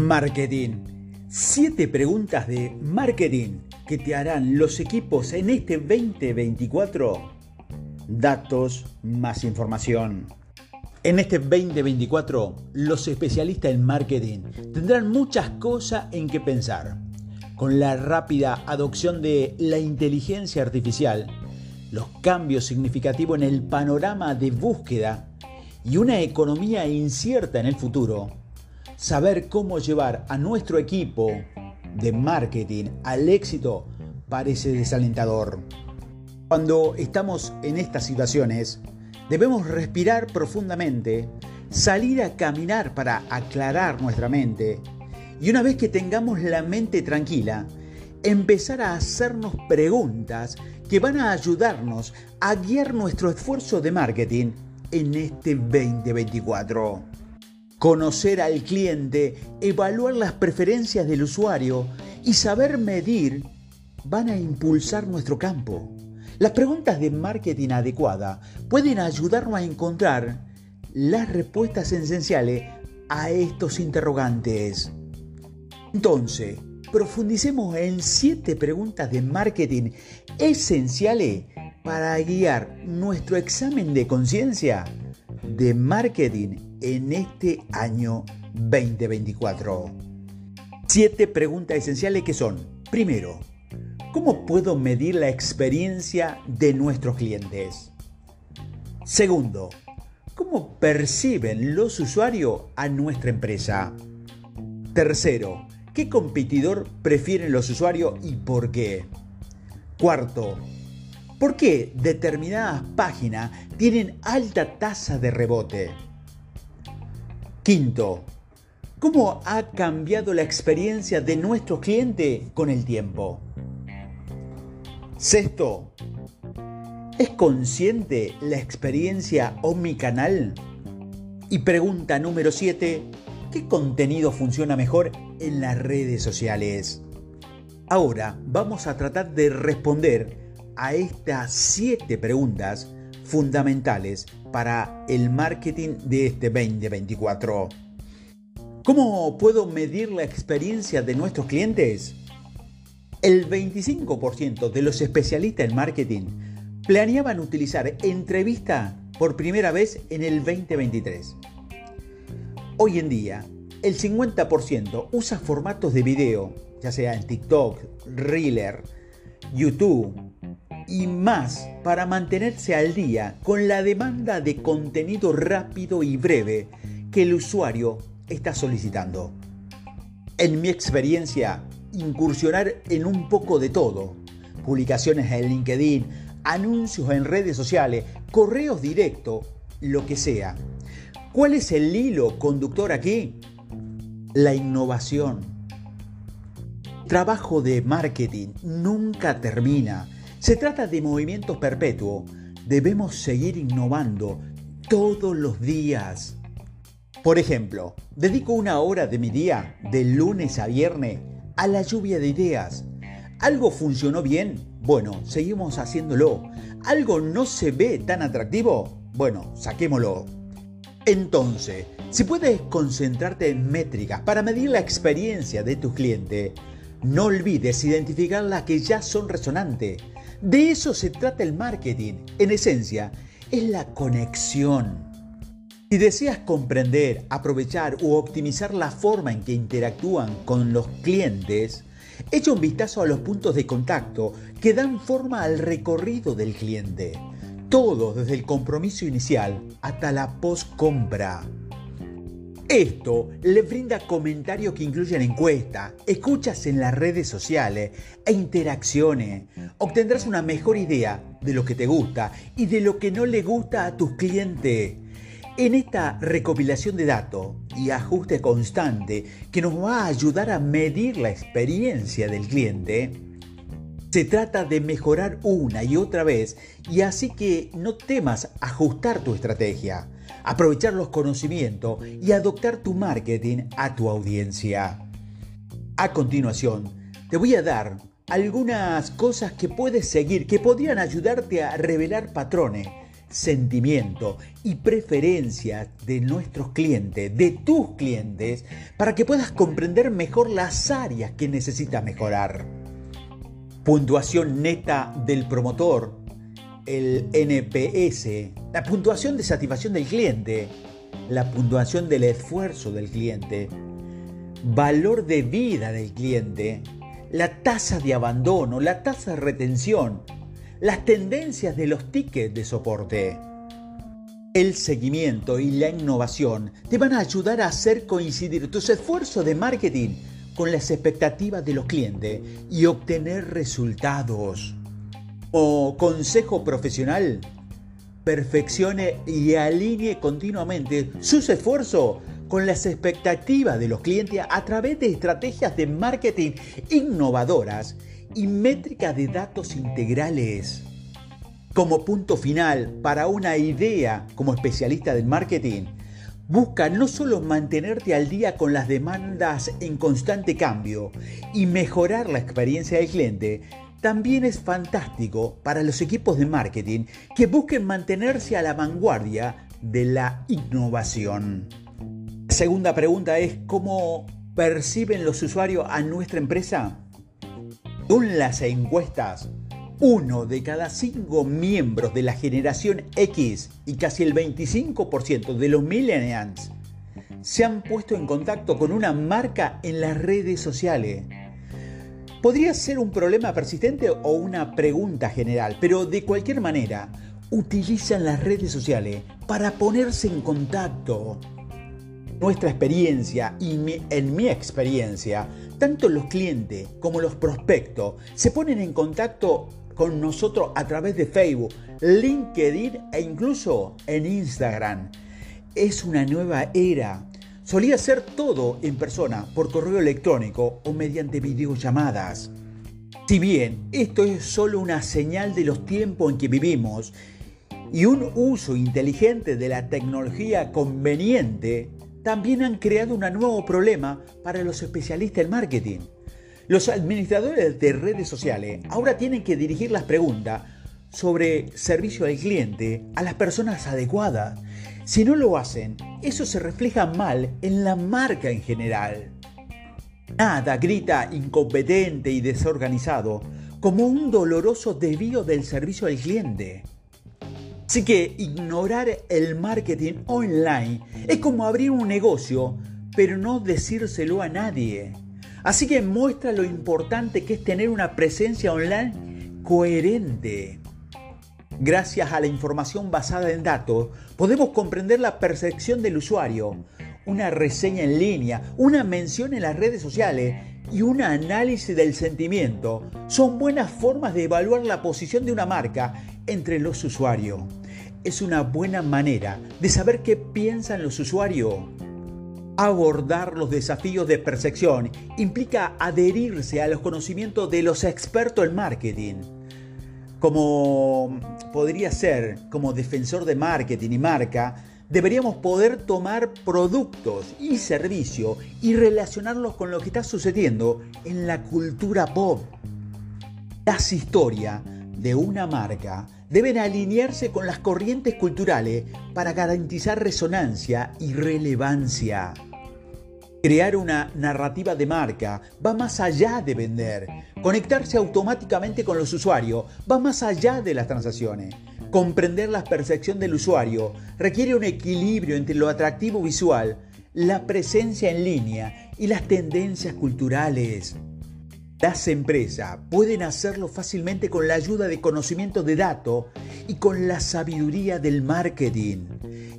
Marketing. Siete preguntas de marketing que te harán los equipos en este 2024. Datos más información. En este 2024, los especialistas en marketing tendrán muchas cosas en que pensar. Con la rápida adopción de la inteligencia artificial, los cambios significativos en el panorama de búsqueda y una economía incierta en el futuro, saber cómo llevar a nuestro equipo de marketing al éxito parece desalentador. Cuando estamos en estas situaciones, debemos respirar profundamente, salir a caminar para aclarar nuestra mente y una vez que tengamos la mente tranquila, empezar a hacernos preguntas que van a ayudarnos a guiar nuestro esfuerzo de marketing en este 2024 conocer al cliente, evaluar las preferencias del usuario y saber medir van a impulsar nuestro campo. Las preguntas de marketing adecuada pueden ayudarnos a encontrar las respuestas esenciales a estos interrogantes. Entonces, profundicemos en siete preguntas de marketing esenciales para guiar nuestro examen de conciencia de marketing en este año 2024. Siete preguntas esenciales que son, primero, ¿cómo puedo medir la experiencia de nuestros clientes? Segundo, ¿cómo perciben los usuarios a nuestra empresa? Tercero, ¿qué competidor prefieren los usuarios y por qué? Cuarto, ¿por qué determinadas páginas tienen alta tasa de rebote? Quinto, ¿cómo ha cambiado la experiencia de nuestro cliente con el tiempo? Sexto, ¿es consciente la experiencia omnicanal? Y pregunta número 7, ¿qué contenido funciona mejor en las redes sociales? Ahora vamos a tratar de responder a estas 7 preguntas fundamentales para el marketing de este 2024. ¿Cómo puedo medir la experiencia de nuestros clientes? El 25% de los especialistas en marketing planeaban utilizar entrevista por primera vez en el 2023. Hoy en día, el 50% usa formatos de video, ya sea en TikTok, Reeler, YouTube, y más para mantenerse al día con la demanda de contenido rápido y breve que el usuario está solicitando. En mi experiencia, incursionar en un poco de todo, publicaciones en LinkedIn, anuncios en redes sociales, correos directos, lo que sea. ¿Cuál es el hilo conductor aquí? La innovación. Trabajo de marketing nunca termina se trata de movimientos perpetuos. Debemos seguir innovando todos los días. Por ejemplo, dedico una hora de mi día, de lunes a viernes, a la lluvia de ideas. ¿Algo funcionó bien? Bueno, seguimos haciéndolo. ¿Algo no se ve tan atractivo? Bueno, saquémoslo. Entonces, si puedes concentrarte en métricas para medir la experiencia de tu cliente, no olvides identificar las que ya son resonantes de eso se trata el marketing. En esencia, es la conexión. Si deseas comprender, aprovechar u optimizar la forma en que interactúan con los clientes, echa un vistazo a los puntos de contacto que dan forma al recorrido del cliente. Todo desde el compromiso inicial hasta la post-compra. Esto le brinda comentarios que incluyen encuestas, escuchas en las redes sociales e interacciones. Obtendrás una mejor idea de lo que te gusta y de lo que no le gusta a tus clientes. En esta recopilación de datos y ajuste constante que nos va a ayudar a medir la experiencia del cliente, se trata de mejorar una y otra vez y así que no temas ajustar tu estrategia, aprovechar los conocimientos y adoptar tu marketing a tu audiencia. A continuación, te voy a dar algunas cosas que puedes seguir que podrían ayudarte a revelar patrones sentimiento y preferencias de nuestros clientes, de tus clientes, para que puedas comprender mejor las áreas que necesitas mejorar. Puntuación neta del promotor, el NPS, la puntuación de satisfacción del cliente, la puntuación del esfuerzo del cliente, valor de vida del cliente, la tasa de abandono, la tasa de retención, las tendencias de los tickets de soporte. El seguimiento y la innovación te van a ayudar a hacer coincidir tus esfuerzos de marketing con las expectativas de los clientes y obtener resultados. O consejo profesional, perfeccione y alinee continuamente sus esfuerzos con las expectativas de los clientes a través de estrategias de marketing innovadoras y métricas de datos integrales. Como punto final para una idea como especialista del marketing, busca no solo mantenerte al día con las demandas en constante cambio y mejorar la experiencia del cliente, también es fantástico para los equipos de marketing que busquen mantenerse a la vanguardia de la innovación. La segunda pregunta es cómo perciben los usuarios a nuestra empresa. Según las encuestas, uno de cada cinco miembros de la generación X y casi el 25% de los millennials se han puesto en contacto con una marca en las redes sociales. Podría ser un problema persistente o una pregunta general, pero de cualquier manera, utilizan las redes sociales para ponerse en contacto. Nuestra experiencia y en mi experiencia, tanto los clientes como los prospectos se ponen en contacto con nosotros a través de Facebook, LinkedIn e incluso en Instagram. Es una nueva era Solía ser todo en persona, por correo electrónico o mediante videollamadas. Si bien esto es solo una señal de los tiempos en que vivimos y un uso inteligente de la tecnología conveniente, también han creado un nuevo problema para los especialistas en marketing. Los administradores de redes sociales ahora tienen que dirigir las preguntas sobre servicio al cliente a las personas adecuadas. Si no lo hacen, eso se refleja mal en la marca en general. Nada grita incompetente y desorganizado como un doloroso desvío del servicio al cliente. Así que ignorar el marketing online es como abrir un negocio, pero no decírselo a nadie. Así que muestra lo importante que es tener una presencia online coherente. Gracias a la información basada en datos, podemos comprender la percepción del usuario. Una reseña en línea, una mención en las redes sociales y un análisis del sentimiento son buenas formas de evaluar la posición de una marca entre los usuarios. Es una buena manera de saber qué piensan los usuarios. Abordar los desafíos de percepción implica adherirse a los conocimientos de los expertos en marketing como podría ser como defensor de marketing y marca, deberíamos poder tomar productos y servicios y relacionarlos con lo que está sucediendo en la cultura pop. Las historias de una marca deben alinearse con las corrientes culturales para garantizar resonancia y relevancia. Crear una narrativa de marca va más allá de vender. Conectarse automáticamente con los usuarios va más allá de las transacciones. Comprender la percepción del usuario requiere un equilibrio entre lo atractivo visual, la presencia en línea y las tendencias culturales. Las empresas pueden hacerlo fácilmente con la ayuda de conocimientos de datos y con la sabiduría del marketing.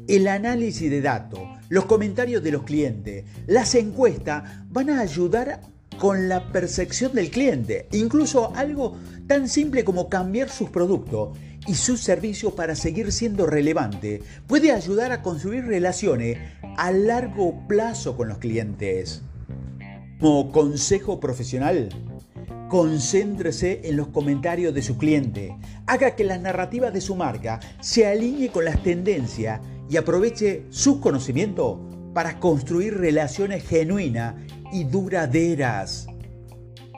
El análisis de datos, los comentarios de los clientes, las encuestas van a ayudar con la percepción del cliente, incluso algo tan simple como cambiar sus productos y sus servicios para seguir siendo relevante puede ayudar a construir relaciones a largo plazo con los clientes. Como consejo profesional, Concéntrese en los comentarios de su cliente. Haga que la narrativa de su marca se alinee con las tendencias y aproveche su conocimiento para construir relaciones genuinas y duraderas.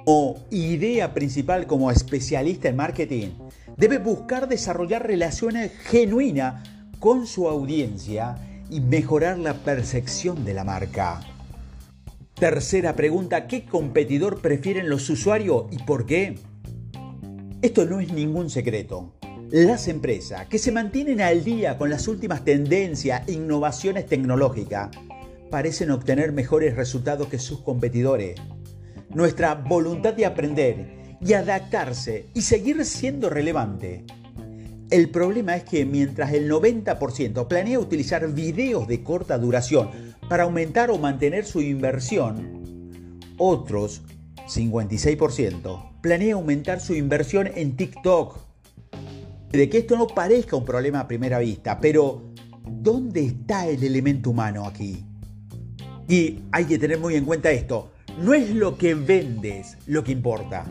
O idea principal como especialista en marketing, debe buscar desarrollar relaciones genuinas con su audiencia y mejorar la percepción de la marca. Tercera pregunta, ¿qué competidor prefieren los usuarios y por qué? Esto no es ningún secreto. Las empresas que se mantienen al día con las últimas tendencias e innovaciones tecnológicas parecen obtener mejores resultados que sus competidores. Nuestra voluntad de aprender y adaptarse y seguir siendo relevante. El problema es que mientras el 90% planea utilizar videos de corta duración para aumentar o mantener su inversión, otros 56% planea aumentar su inversión en TikTok. De que esto no parezca un problema a primera vista, pero ¿dónde está el elemento humano aquí? Y hay que tener muy en cuenta esto. No es lo que vendes lo que importa,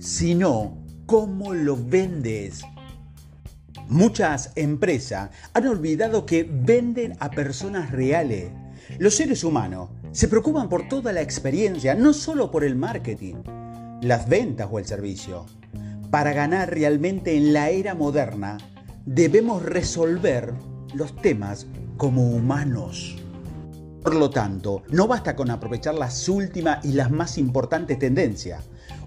sino cómo lo vendes. Muchas empresas han olvidado que venden a personas reales. Los seres humanos se preocupan por toda la experiencia, no solo por el marketing, las ventas o el servicio. Para ganar realmente en la era moderna, debemos resolver los temas como humanos. Por lo tanto, no basta con aprovechar las últimas y las más importantes tendencias.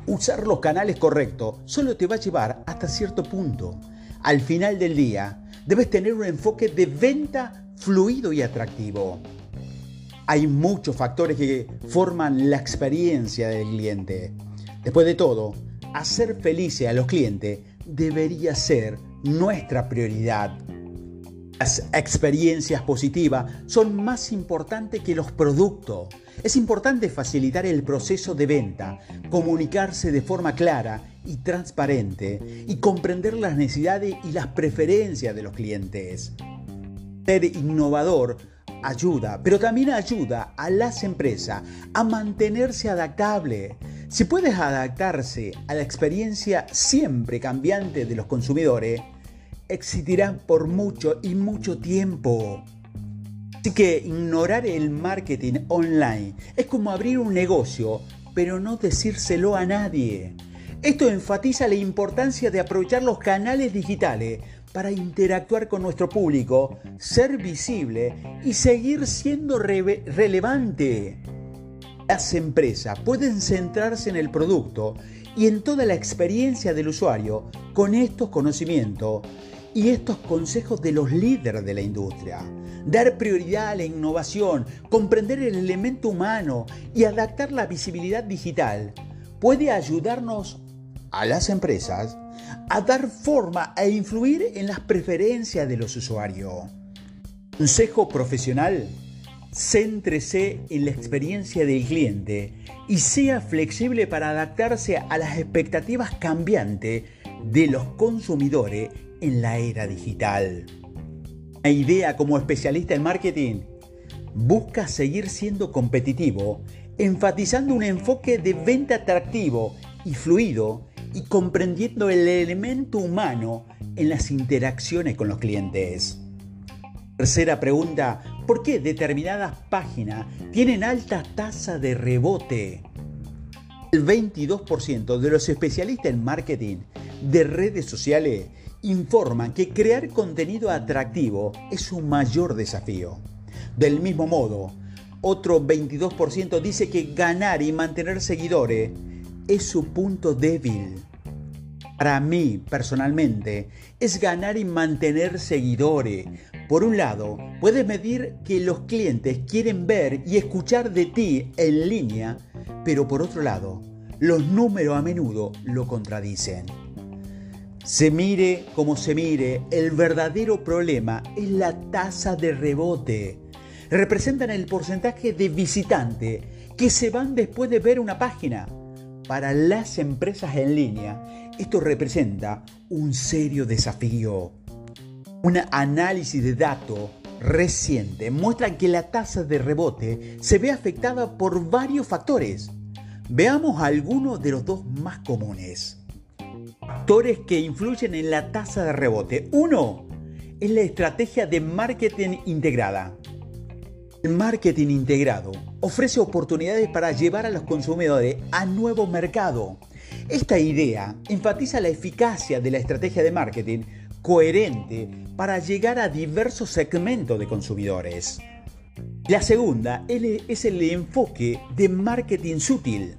Usar los canales correctos solo te va a llevar hasta cierto punto. Al final del día, debes tener un enfoque de venta fluido y atractivo. Hay muchos factores que forman la experiencia del cliente. Después de todo, hacer felices a los clientes debería ser nuestra prioridad. Las experiencias positivas son más importantes que los productos. Es importante facilitar el proceso de venta, comunicarse de forma clara y transparente y comprender las necesidades y las preferencias de los clientes. Ser innovador ayuda, pero también ayuda a las empresas a mantenerse adaptable. Si puedes adaptarse a la experiencia siempre cambiante de los consumidores, existirán por mucho y mucho tiempo. Así que ignorar el marketing online es como abrir un negocio, pero no decírselo a nadie. Esto enfatiza la importancia de aprovechar los canales digitales para interactuar con nuestro público, ser visible y seguir siendo relevante. Las empresas pueden centrarse en el producto y en toda la experiencia del usuario con estos conocimientos y estos consejos de los líderes de la industria. Dar prioridad a la innovación, comprender el elemento humano y adaptar la visibilidad digital puede ayudarnos a las empresas a dar forma e influir en las preferencias de los usuarios. Consejo profesional. Céntrese en la experiencia del cliente y sea flexible para adaptarse a las expectativas cambiantes de los consumidores en la era digital. La idea como especialista en marketing busca seguir siendo competitivo, enfatizando un enfoque de venta atractivo y fluido y comprendiendo el elemento humano en las interacciones con los clientes. Tercera pregunta, ¿por qué determinadas páginas tienen alta tasa de rebote? El 22% de los especialistas en marketing de redes sociales informan que crear contenido atractivo es su mayor desafío. Del mismo modo, otro 22% dice que ganar y mantener seguidores es su punto débil. Para mí, personalmente, es ganar y mantener seguidores. Por un lado, puedes medir que los clientes quieren ver y escuchar de ti en línea, pero por otro lado, los números a menudo lo contradicen. Se mire como se mire, el verdadero problema es la tasa de rebote. Representan el porcentaje de visitantes que se van después de ver una página. Para las empresas en línea, esto representa un serio desafío. Un análisis de datos reciente muestra que la tasa de rebote se ve afectada por varios factores. Veamos algunos de los dos más comunes factores que influyen en la tasa de rebote. Uno es la estrategia de marketing integrada. El marketing integrado ofrece oportunidades para llevar a los consumidores a nuevo mercado. Esta idea enfatiza la eficacia de la estrategia de marketing coherente para llegar a diversos segmentos de consumidores. La segunda es el enfoque de marketing sutil.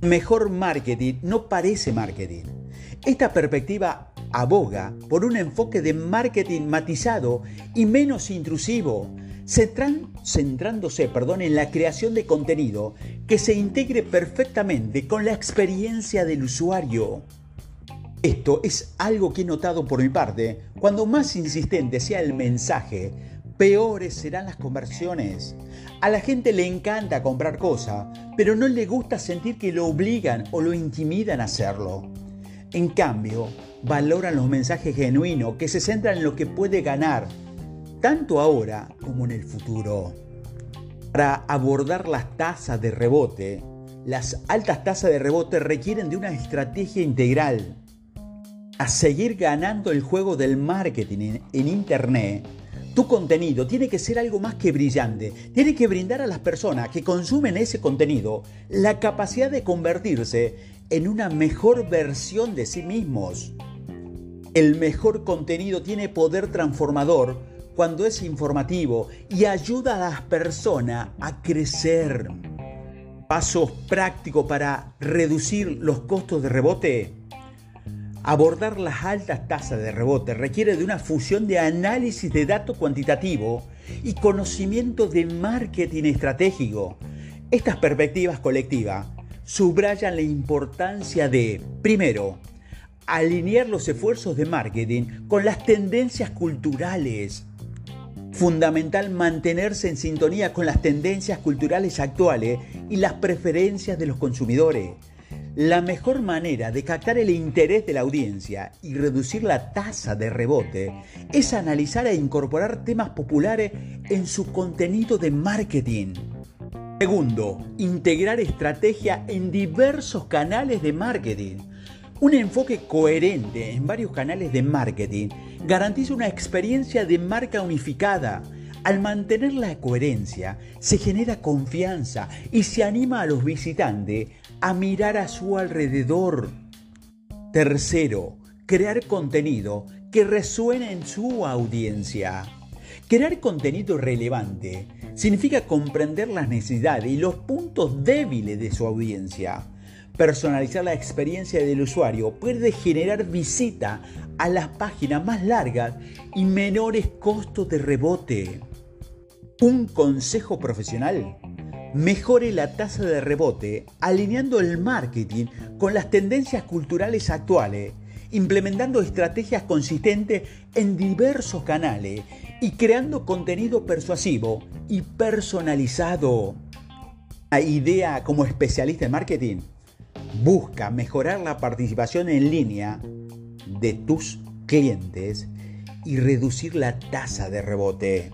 Mejor marketing no parece marketing. Esta perspectiva aboga por un enfoque de marketing matizado y menos intrusivo, centrándose perdón, en la creación de contenido que se integre perfectamente con la experiencia del usuario. Esto es algo que he notado por mi parte. Cuando más insistente sea el mensaje, peores serán las conversiones. A la gente le encanta comprar cosas, pero no le gusta sentir que lo obligan o lo intimidan a hacerlo. En cambio, valoran los mensajes genuinos que se centran en lo que puede ganar, tanto ahora como en el futuro. Para abordar las tasas de rebote, las altas tasas de rebote requieren de una estrategia integral. A seguir ganando el juego del marketing en, Internet, tu contenido tiene que ser algo más que brillante. Tiene que brindar a las personas que consumen ese contenido la capacidad de convertirse en una mejor versión de sí mismos. El mejor contenido tiene poder transformador cuando es informativo y ayuda a las personas a crecer. Pasos prácticos para reducir los costos de rebote. Abordar las altas tasas de rebote requiere de una fusión de análisis de datos cuantitativo y conocimiento de marketing estratégico. Estas perspectivas colectivas subrayan la importancia de, primero, alinear los esfuerzos de marketing con las tendencias culturales. Fundamental mantenerse en sintonía con las tendencias culturales actuales y las preferencias de los consumidores. La mejor manera de captar el interés de la audiencia y reducir la tasa de rebote es analizar e incorporar temas populares en su contenido de marketing. Segundo, integrar estrategia en diversos canales de marketing. Un enfoque coherente en varios canales de marketing garantiza una experiencia de marca unificada. Al mantener la coherencia, se genera confianza y se anima a los visitantes a mirar a su alrededor. Tercero, crear contenido que resuene en su audiencia. Crear contenido relevante significa comprender las necesidades y los puntos débiles de su audiencia. Personalizar la experiencia del usuario puede generar visita a las páginas más largas y menores costos de rebote. Un consejo profesional. Mejore la tasa de rebote alineando el marketing con las tendencias culturales actuales, implementando estrategias consistentes en diversos canales y creando contenido persuasivo y personalizado. La idea como especialista en marketing busca mejorar la participación en línea de tus clientes y reducir la tasa de rebote.